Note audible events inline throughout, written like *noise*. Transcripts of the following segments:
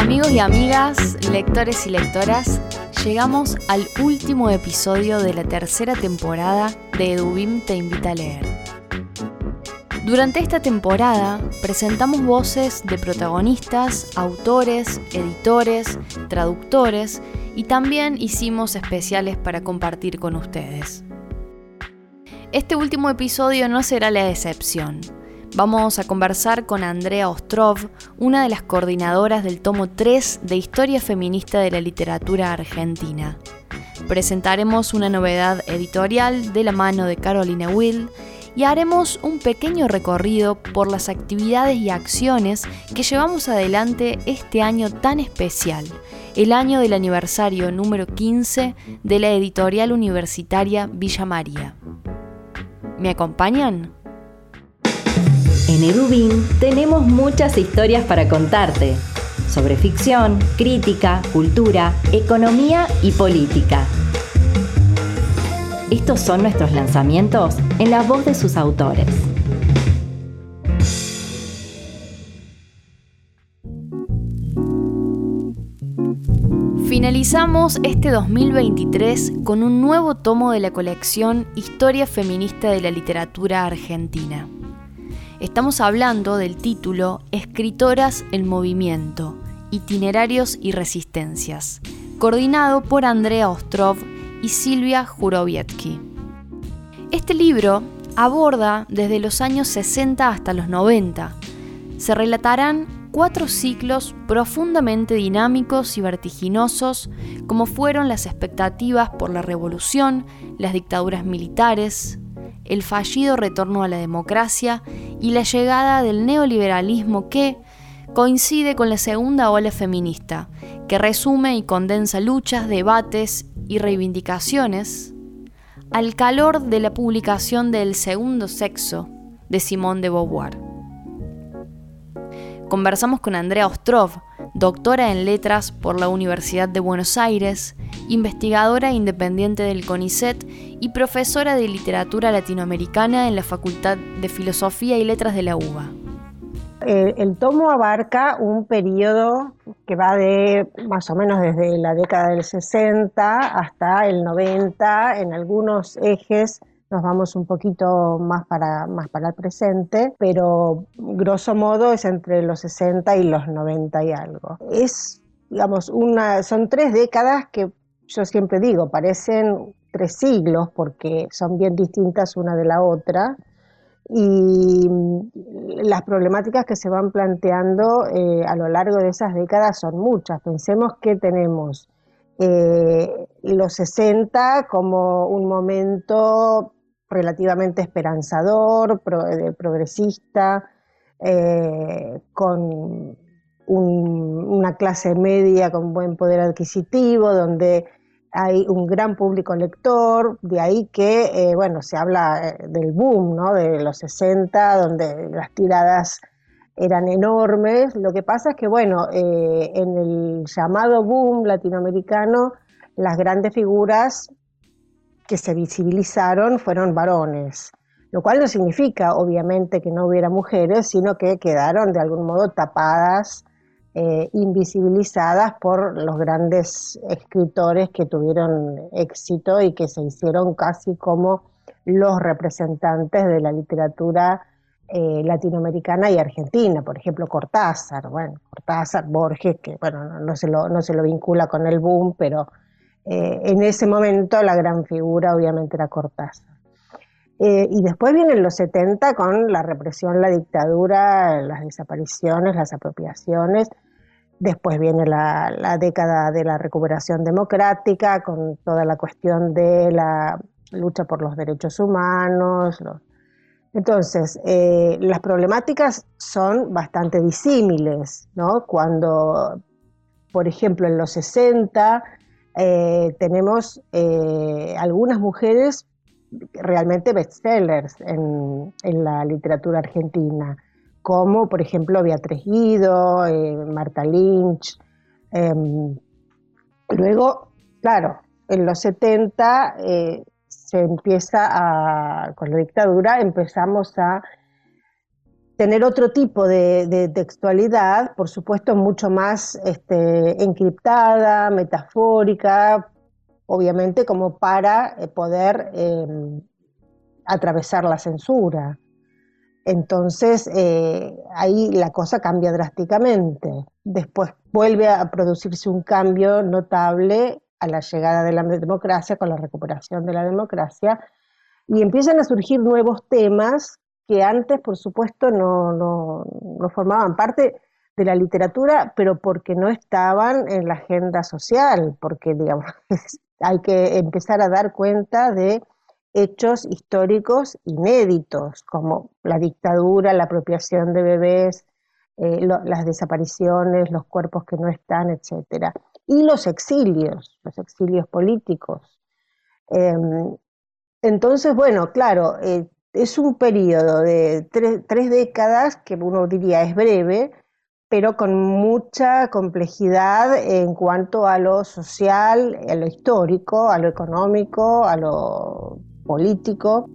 Amigos y amigas, lectores y lectoras, llegamos al último episodio de la tercera temporada de Edubim Te Invita a Leer. Durante esta temporada presentamos voces de protagonistas, autores, editores, traductores y también hicimos especiales para compartir con ustedes. Este último episodio no será la excepción. Vamos a conversar con Andrea Ostrov, una de las coordinadoras del tomo 3 de Historia Feminista de la Literatura Argentina. Presentaremos una novedad editorial de la mano de Carolina Will y haremos un pequeño recorrido por las actividades y acciones que llevamos adelante este año tan especial, el año del aniversario número 15 de la editorial universitaria Villa María. ¿Me acompañan? En Edubin tenemos muchas historias para contarte sobre ficción, crítica, cultura, economía y política. Estos son nuestros lanzamientos en la voz de sus autores. Finalizamos este 2023 con un nuevo tomo de la colección Historia Feminista de la Literatura Argentina. Estamos hablando del título Escritoras en Movimiento, Itinerarios y Resistencias, coordinado por Andrea Ostrov y Silvia Jurovietsky. Este libro aborda desde los años 60 hasta los 90. Se relatarán cuatro ciclos profundamente dinámicos y vertiginosos, como fueron las expectativas por la revolución, las dictaduras militares, el fallido retorno a la democracia y la llegada del neoliberalismo que coincide con la segunda ola feminista, que resume y condensa luchas, debates y reivindicaciones al calor de la publicación de El segundo sexo de Simone de Beauvoir. Conversamos con Andrea Ostrov, doctora en letras por la Universidad de Buenos Aires, investigadora independiente del CONICET y profesora de literatura latinoamericana en la Facultad de Filosofía y Letras de la UBA. El, tomo abarca un periodo que va de más o menos desde la década del 60 hasta el 90, en algunos ejes nos vamos un poquito más para, más para el presente, pero grosso modo es entre los 60 y los 90 y algo. Es, digamos, una, son tres décadas que yo siempre digo, parecen tres siglos porque son bien distintas una de la otra y las problemáticas que se van planteando eh, a lo largo de esas décadas son muchas. Pensemos que tenemos eh, los 60 como un momento relativamente esperanzador, eh, progresista, con una clase media con buen poder adquisitivo, donde hay un gran público lector, de ahí que, eh, bueno, se habla eh, del boom, ¿no? De los 60, donde las tiradas eran enormes. Lo que pasa es que, bueno, eh, en el llamado boom latinoamericano, las grandes figuras que se visibilizaron fueron varones, lo cual no significa, obviamente, que no hubiera mujeres, sino que quedaron de algún modo tapadas eh, invisibilizadas por los grandes escritores que tuvieron éxito y que se hicieron casi como los representantes de la literatura eh, latinoamericana y argentina, por ejemplo Cortázar, bueno, Cortázar, Borges, que bueno, no se lo, no se lo vincula con el boom, pero eh, en ese momento la gran figura obviamente era Cortázar. y después vienen los 70 con la represión, la dictadura, las desapariciones, las apropiaciones, Después viene la, década de la recuperación democrática con toda la cuestión de la lucha por los derechos humanos, Entonces, eh, las problemáticas son bastante disímiles, ¿no? Cuando, por ejemplo, en los 60 eh, tenemos eh, algunas mujeres realmente bestsellers en, en, la literatura argentina, como por ejemplo Beatriz Guido, Marta Lynch. Em, luego, claro, en los 70 se empieza a, con la dictadura, empezamos a tener otro tipo de, textualidad, por supuesto mucho más este, encriptada, metafórica, obviamente como para eh, poder em, atravesar la censura. Entonces eh, ahí la cosa cambia drásticamente. Después vuelve a producirse un cambio notable a la llegada de la democracia, con la recuperación de la democracia, y empiezan a surgir nuevos temas que antes, por supuesto, no, no, formaban parte de la literatura, pero porque no estaban en la agenda social, porque, digamos, *laughs* hay que empezar a dar cuenta de hechos históricos inéditos, como la dictadura, la apropiación de bebés, eh, las desapariciones, los cuerpos que no están, etcétera y los exilios, los exilios políticos. Em, entonces, bueno, claro, eh, es un periodo de tres, décadas que uno diría es breve, pero con mucha complejidad en cuanto a lo social, a lo histórico, a lo económico, a lo político.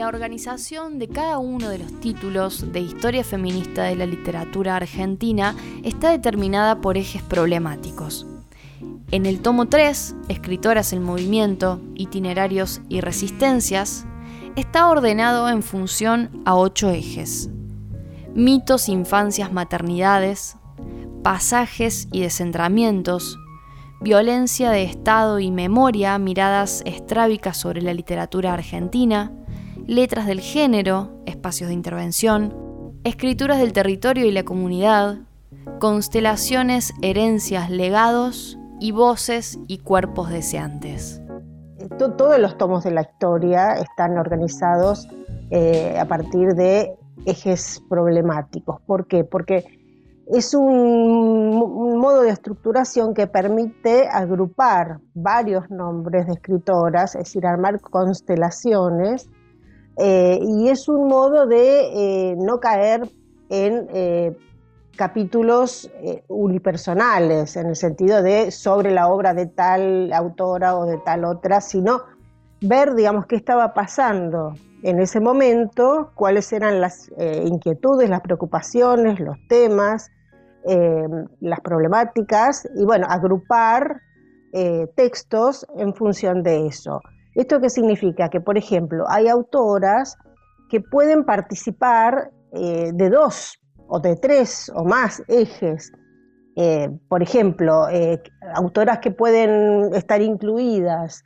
La organización de cada uno de los títulos de historia feminista de la literatura argentina está determinada por ejes problemáticos. En el tomo 3, Escritoras en Movimiento, Itinerarios y Resistencias, está ordenado en función a ocho ejes. Mitos, infancias, maternidades, pasajes y descentramientos, violencia de Estado y memoria, miradas estrábicas sobre la literatura argentina, letras del género, espacios de intervención, escrituras del territorio y la comunidad, constelaciones, herencias, legados y voces y cuerpos deseantes. Todos los tomos de la historia están organizados eh, a partir de ejes problemáticos. ¿Por qué? Porque es un, modo de estructuración que permite agrupar varios nombres de escritoras, es decir, armar constelaciones eh, y es un modo de eh, no caer en eh, capítulos unipersonales, en el sentido de sobre la obra de tal autora o de tal otra, sino ver, digamos, qué estaba pasando en ese momento, cuáles eran las inquietudes, las preocupaciones, los temas, las problemáticas, y bueno, agrupar textos en función de eso. ¿Esto qué significa? Que, por ejemplo, hay autoras que pueden participar eh, de dos o de tres o más ejes. Eh, por ejemplo, eh, autoras que pueden estar incluidas,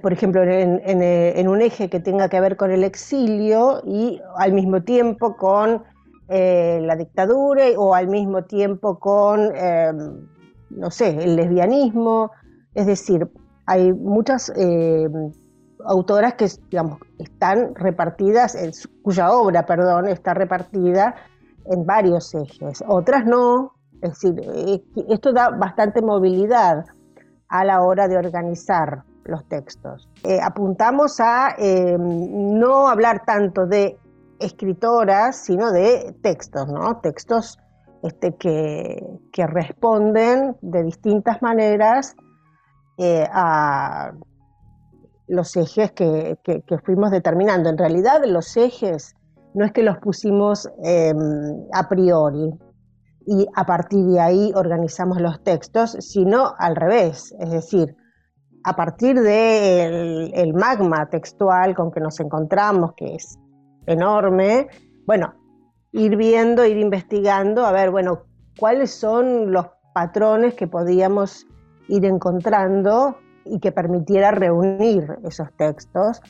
por ejemplo, en, un eje que tenga que ver con el exilio y al mismo tiempo con la dictadura o al mismo tiempo con, no sé, el lesbianismo. Es decir, hay muchas eh, autoras que, digamos, están repartidas, cuya obra, perdón, está repartida en varios ejes. Otras no, es decir, eh, esto da bastante movilidad a la hora de organizar los textos. Eh, apuntamos a no hablar tanto de escritoras, sino de textos, ¿no? Textos este, que responden de distintas maneras eh, a los ejes que, fuimos determinando. En realidad los ejes no es que los pusimos em, a priori y a partir de ahí organizamos los textos, sino al revés, es decir, a partir del el magma textual con que nos encontramos, que es enorme, bueno, ir viendo, ir investigando, a ver, bueno, cuáles son los patrones que podíamos ir encontrando y que permitiera reunir esos textos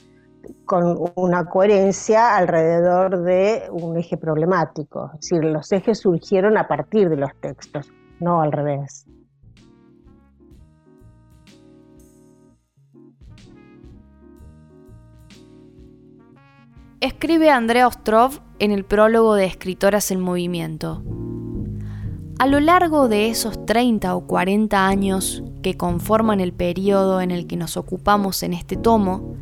con una coherencia alrededor de un eje problemático. Es decir, los ejes surgieron a partir de los textos, no al revés. Escribe Andrea Ostrov en el prólogo de Escritoras en Movimiento. A lo largo de esos 30 o 40 años que conforman el periodo en el que nos ocupamos en este tomo,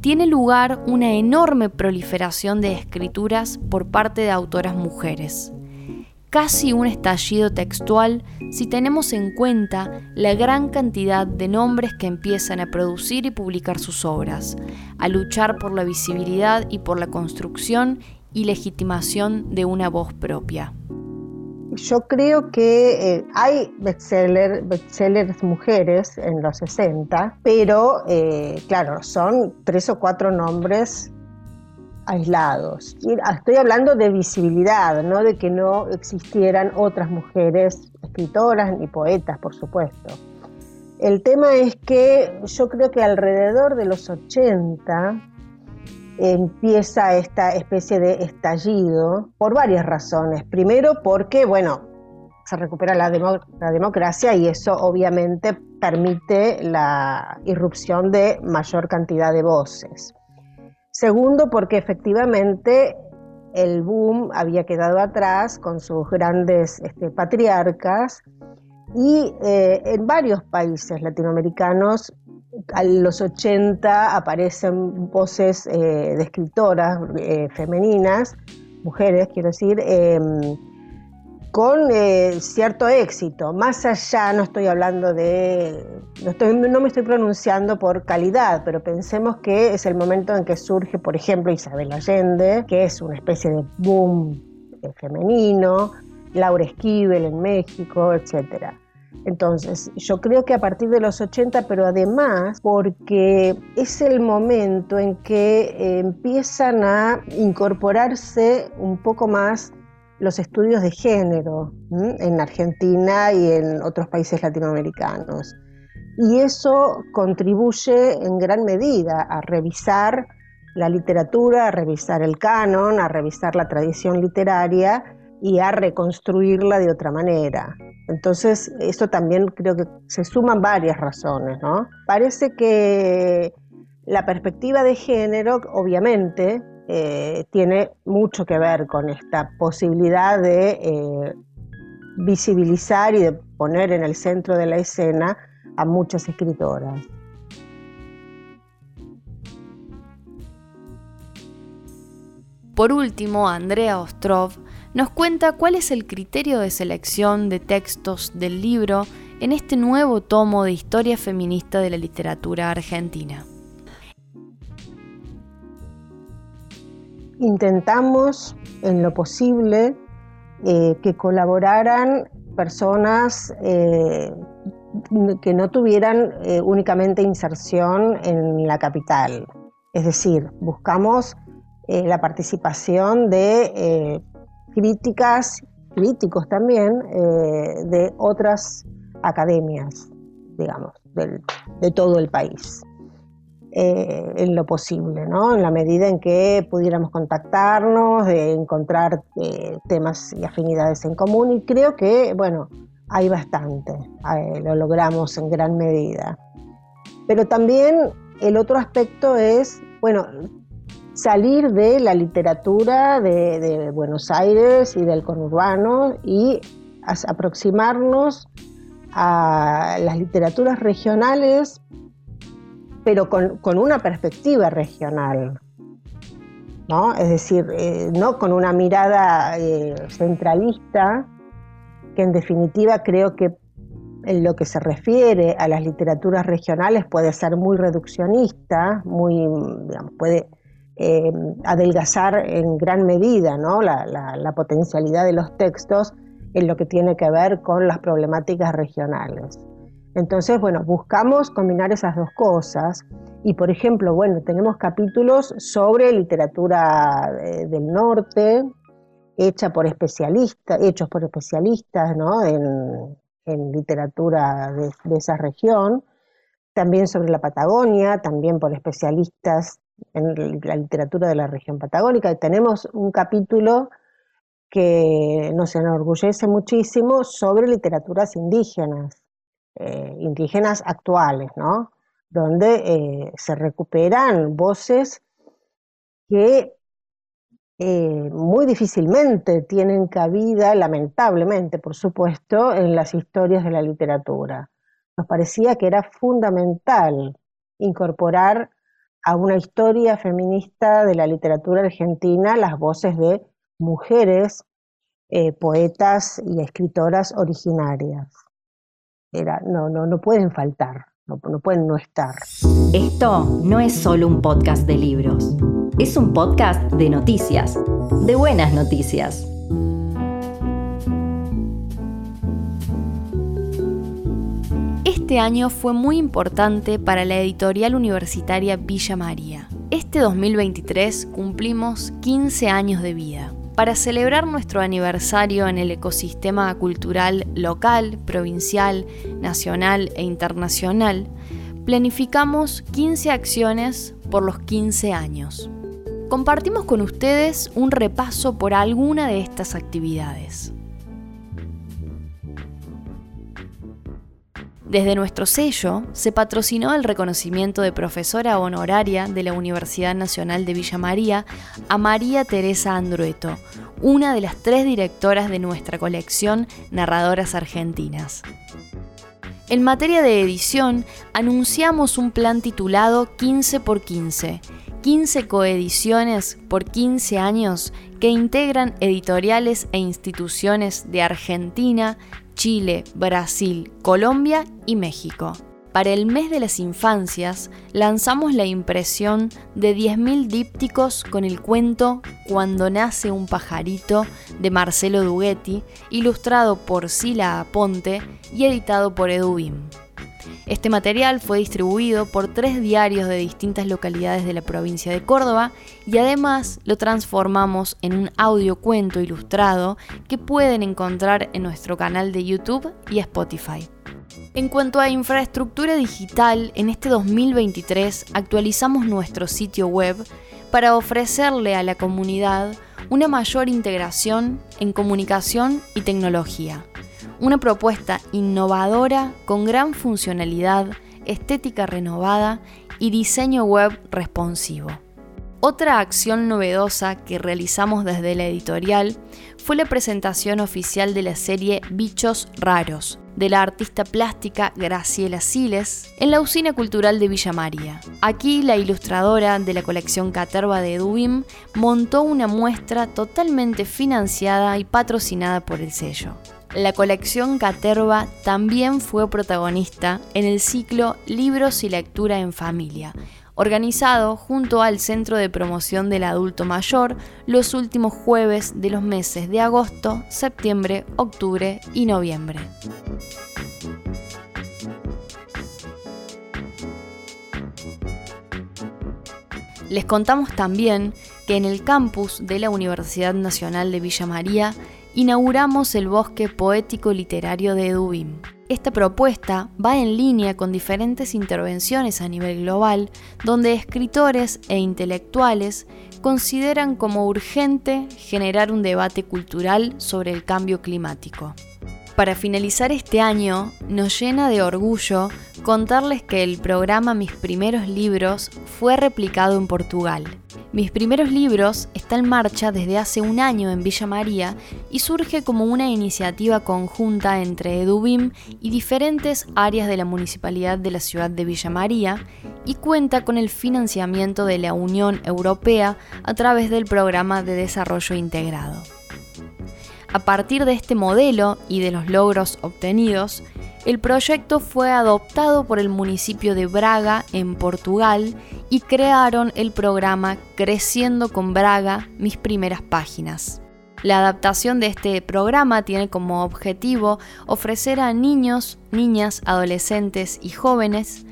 tiene lugar una enorme proliferación de escrituras por parte de autoras mujeres. Casi un estallido textual si tenemos en cuenta la gran cantidad de nombres que empiezan a producir y publicar sus obras, a luchar por la visibilidad y por la construcción y legitimación de una voz propia. Yo creo que eh, hay bestsellers mujeres en los 60, pero eh, claro, son tres o cuatro nombres aislados. estoy hablando de visibilidad, no de que no existieran otras mujeres escritoras ni poetas, por supuesto. El tema es que yo creo que alrededor de los 80 empieza esta especie de estallido por varias razones. Primero porque, bueno, se recupera la, democracia y eso obviamente permite la irrupción de mayor cantidad de voces. Segundo, porque efectivamente el boom había quedado atrás con sus grandes este, patriarcas y eh, en varios países latinoamericanos a los 80 aparecen voces eh, de escritoras eh, femeninas, mujeres quiero decir, em, con eh, cierto éxito. Más allá, no estoy hablando de, no, me estoy pronunciando por calidad, pero pensemos que es el momento en que surge, por ejemplo, Isabel Allende, que es una especie de boom femenino, Laura Esquivel en México, etcétera. Entonces, yo creo que a partir de los 80, pero además porque es el momento en que eh, empiezan a incorporarse un poco más los estudios de género en Argentina y en otros países latinoamericanos. Y eso contribuye en gran medida a revisar la literatura, a revisar el canon, a revisar la tradición literaria y a reconstruirla de otra manera. Entonces, esto también creo que se suman varias razones, ¿no? Parece que la perspectiva de género, obviamente, eh, tiene mucho que ver con esta posibilidad de eh, visibilizar y de poner en el centro de la escena a muchas escritoras. Por último, Andrea Ostrov nos cuenta cuál es el criterio de selección de textos del libro en este nuevo tomo de historia feminista de la literatura argentina. Intentamos en lo posible eh, que colaboraran personas eh, que no tuvieran eh, únicamente inserción en la capital. Es decir, buscamos la participación de críticas, críticos también, eh, de otras academias, digamos, de todo el país. Eh, en lo posible, ¿no? En la medida en que pudiéramos contactarnos, de encontrar eh, temas y afinidades en común, y creo que, bueno, hay bastante, lo logramos en gran medida. Pero también el otro aspecto es, bueno, salir de la literatura de, Buenos Aires y del conurbano y aproximarnos a las literaturas regionales, pero con, una perspectiva regional. ¿no? Es decir, eh, no con una mirada eh, centralista, que en definitiva creo que en lo que se refiere a las literaturas regionales puede ser muy reduccionista, muy, puede eh, adelgazar en gran medida la, potencialidad de los textos en lo que tiene que ver con las problemáticas regionales. Entonces, bueno, buscamos combinar esas dos cosas y, por ejemplo, bueno, tenemos capítulos sobre literatura eh, del norte, hecha por especialistas, hechos por especialistas en, literatura de, de esa región, también sobre la Patagonia, también por especialistas en la literatura de la región patagónica. Tenemos un capítulo que nos enorgullece muchísimo sobre literaturas indígenas, eh, indígenas actuales, ¿no? donde eh, se recuperan voces que eh, muy difícilmente tienen cabida, lamentablemente, por supuesto, en las historias de la literatura. Nos parecía que era fundamental incorporar a una historia feminista de la literatura argentina las voces de mujeres, eh, poetas y escritoras originarias. No, no, no pueden faltar, no, no pueden no estar. Esto no es solo un podcast de libros, es un podcast de noticias, de buenas noticias. Este año fue muy importante para la editorial universitaria Villa María. Este 2023 cumplimos 15 años de vida. Para celebrar nuestro aniversario en el ecosistema cultural local, provincial, nacional e internacional, planificamos 15 acciones por los 15 años. Compartimos con ustedes un repaso por alguna de estas actividades. Desde nuestro sello se patrocinó el reconocimiento de profesora honoraria de la Universidad Nacional de Villa María a María Teresa Andrueto, una de las tres directoras de nuestra colección Narradoras Argentinas. En materia de edición, anunciamos un plan titulado 15 por 15, 15 coediciones por 15 años que integran editoriales e instituciones de Argentina, Chile, Brasil, Colombia y México. Para el mes de las infancias lanzamos la impresión de 10.000 dípticos con el cuento Cuando nace un pajarito de Marcelo Dughetti, ilustrado por Sila Aponte y editado por Edubim. Este material fue distribuido por tres diarios de distintas localidades de la provincia de Córdoba y además lo transformamos en un audiocuento ilustrado que pueden encontrar en nuestro canal de YouTube y Spotify. En cuanto a infraestructura digital, en este 2023 actualizamos nuestro sitio web para ofrecerle a la comunidad una mayor integración en comunicación y tecnología. Una propuesta innovadora con gran funcionalidad, estética renovada y diseño web responsivo. Otra acción novedosa que realizamos desde la editorial fue la presentación oficial de la serie Bichos Raros, de la artista plástica Graciela Siles en la Usina Cultural de Villa María. Aquí la ilustradora de la colección Caterva de Dubim montó una muestra totalmente financiada y patrocinada por el sello. La colección Caterva también fue protagonista en el ciclo Libros y Lectura en Familia, organizado junto al Centro de Promoción del Adulto Mayor los últimos jueves de los meses de agosto, septiembre, octubre y noviembre. Les contamos también que en el campus de la Universidad Nacional de Villa María inauguramos el bosque poético literario de Edubim. Esta propuesta va en línea con diferentes intervenciones a nivel global, donde escritores e intelectuales consideran como urgente generar un debate cultural sobre el cambio climático. Para finalizar este año, nos llena de orgullo contarles que el programa Mis primeros libros fue replicado en Portugal. Mis primeros libros está en marcha desde hace un año en Villa María y surge como una iniciativa conjunta entre Edubim y diferentes áreas de la municipalidad de la ciudad de Villa María y cuenta con el financiamiento de la Unión Europea a través del Programa de Desarrollo Integrado. A partir de este modelo y de los logros obtenidos, el proyecto fue adoptado por el municipio de Braga, en Portugal, y crearon el programa Creciendo con Braga, mis primeras páginas. La adaptación de este programa tiene como objetivo ofrecer a niños, niñas, adolescentes y jóvenes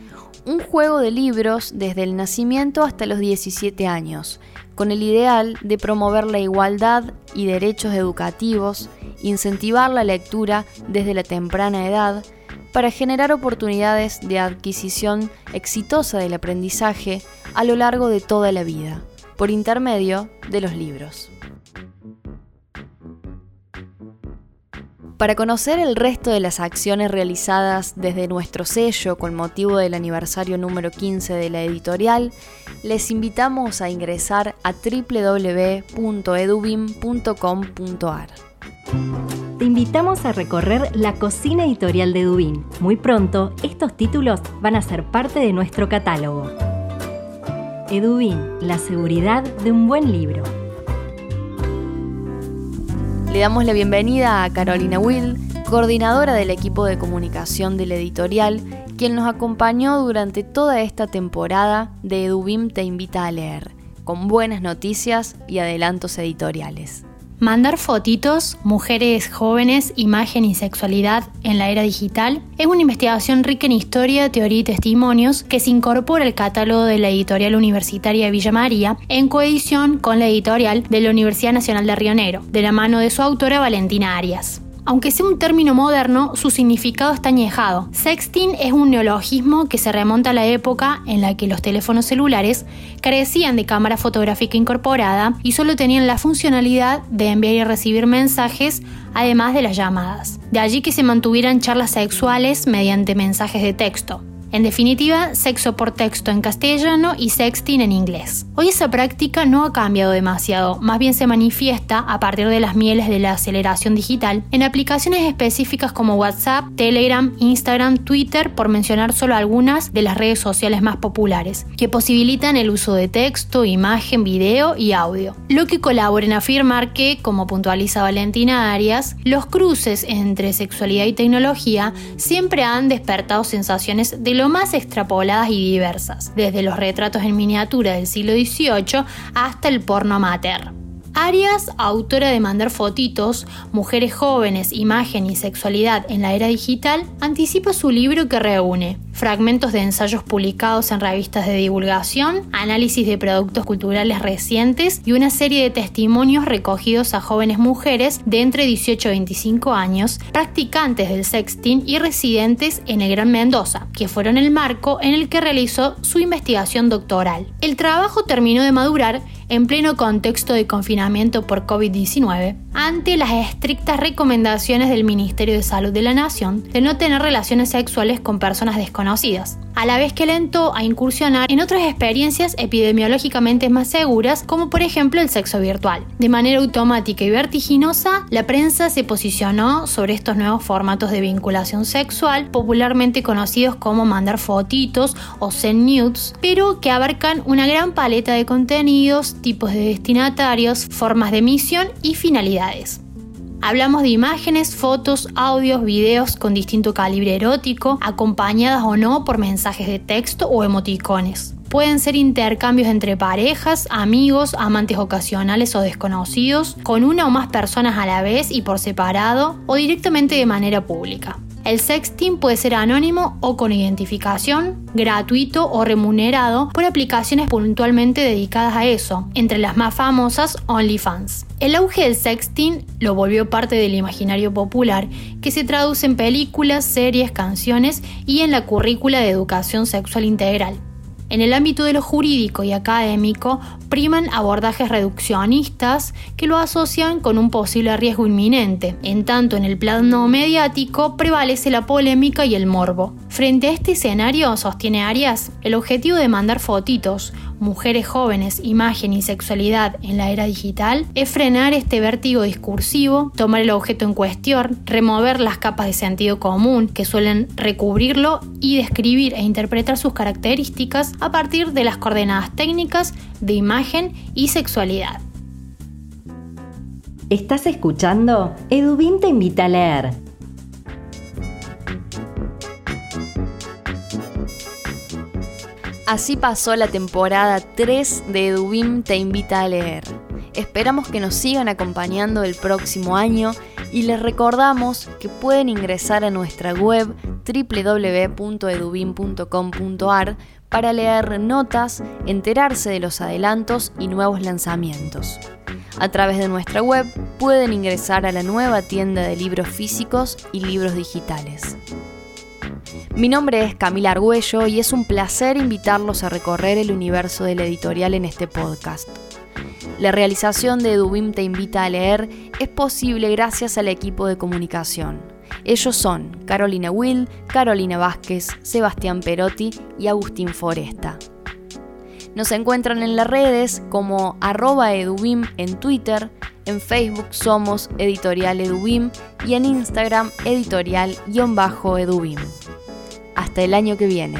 un juego de libros desde el nacimiento hasta los 17 años, con el ideal de promover la igualdad y derechos educativos, incentivar la lectura desde la temprana edad, para generar oportunidades de adquisición exitosa del aprendizaje a lo largo de toda la vida, por intermedio de los libros. Para conocer el resto de las acciones realizadas desde nuestro sello con motivo del aniversario número 15 de la editorial, les invitamos a ingresar a www.edubim.com.ar. Te invitamos a recorrer la cocina editorial de Edubim. Muy pronto, estos títulos van a ser parte de nuestro catálogo. Edubim, la seguridad de un buen libro. Le damos la bienvenida a Carolina Will, coordinadora del equipo de comunicación de la editorial, quien nos acompañó durante toda esta temporada de Edubim Te Invita a Leer, con buenas noticias y adelantos editoriales. Mandar fotitos, mujeres jóvenes, imagen y sexualidad en la era digital es una investigación rica en historia, teoría y testimonios que se incorpora al catálogo de la editorial universitaria de Villa María en coedición con la editorial de la Universidad Nacional de Río Negro, de la mano de su autora Valentina Arias. Aunque sea un término moderno, su significado está añejado. Sexting es un neologismo que se remonta a la época en la que los teléfonos celulares carecían de cámara fotográfica incorporada y solo tenían la funcionalidad de enviar y recibir mensajes además de las llamadas. De allí que se mantuvieran charlas sexuales mediante mensajes de texto. En definitiva, sexo por texto en castellano y sexting en inglés. Hoy esa práctica no ha cambiado demasiado, más bien se manifiesta a partir de las mieles de la aceleración digital en aplicaciones específicas como WhatsApp, Telegram, Instagram, Twitter, por mencionar solo algunas de las redes sociales más populares, que posibilitan el uso de texto, imagen, video y audio. Lo que colabora en afirmar que, como puntualiza Valentina Arias, los cruces entre sexualidad y tecnología siempre han despertado sensaciones de lo más extrapoladas y diversas, desde los retratos en miniatura del siglo XVIII hasta el porno amateur. Arias, autora de Mandar Fotitos, Mujeres Jóvenes, Imagen y Sexualidad en la Era Digital, anticipa su libro que reúne fragmentos de ensayos publicados en revistas de divulgación, análisis de productos culturales recientes y una serie de testimonios recogidos a jóvenes mujeres de entre 18 y 25 años, practicantes del sexting y residentes en el Gran Mendoza, que fueron el marco en el que realizó su investigación doctoral. El trabajo terminó de madurar en pleno contexto de confinamiento por COVID-19, ante las estrictas recomendaciones del Ministerio de Salud de la Nación de no tener relaciones sexuales con personas desconocidas a la vez que alentó a incursionar en otras experiencias epidemiológicamente más seguras, como por ejemplo el sexo virtual. De manera automática y vertiginosa, la prensa se posicionó sobre estos nuevos formatos de vinculación sexual, popularmente conocidos como mandar fotitos o send nudes, pero que abarcan una gran paleta de contenidos, tipos de destinatarios, formas de emisión y finalidades. Hablamos de imágenes, fotos, audios, videos con distinto calibre erótico, acompañadas o no por mensajes de texto o emoticones. Pueden ser intercambios entre parejas, amigos, amantes ocasionales o desconocidos, con una o más personas a la vez y por separado, o directamente de manera pública. El sexting puede ser anónimo o con identificación, gratuito o remunerado por aplicaciones puntualmente dedicadas a eso, entre las más famosas OnlyFans. El auge del sexting lo volvió parte del imaginario popular que se traduce en películas, series, canciones y en la currícula de educación sexual integral. En el ámbito de lo jurídico y académico, priman abordajes reduccionistas que lo asocian con un posible riesgo inminente. En tanto, en el plano mediático prevalece la polémica y el morbo. Frente a este escenario, sostiene Arias, el objetivo de mandar fotitos, mujeres jóvenes, imagen y sexualidad en la era digital es frenar este vértigo discursivo, tomar el objeto en cuestión, remover las capas de sentido común que suelen recubrirlo y describir e interpretar sus características a partir de las coordenadas técnicas de imagen y sexualidad. ¿Estás escuchando? Edubin te invita a leer Así pasó la temporada 3 de Edubim Te Invita a Leer. Esperamos que nos sigan acompañando el próximo año y les recordamos que pueden ingresar a nuestra web www.edubim.com.ar para leer notas, enterarse de los adelantos y nuevos lanzamientos. A través de nuestra web pueden ingresar a la nueva tienda de libros físicos y libros digitales. Mi nombre es Camila Argüello y es un placer invitarlos a recorrer el universo de la editorial en este podcast. La realización de Edubim Te Invita a Leer es posible gracias al equipo de comunicación. Ellos son Carolina Will, Carolina Vázquez, Sebastián Perotti y Agustín Foresta. Nos encuentran en las redes como arroba edubim en Twitter, en Facebook somos Editorial Edubim y en Instagram editorial-edubim. Hasta el año que viene.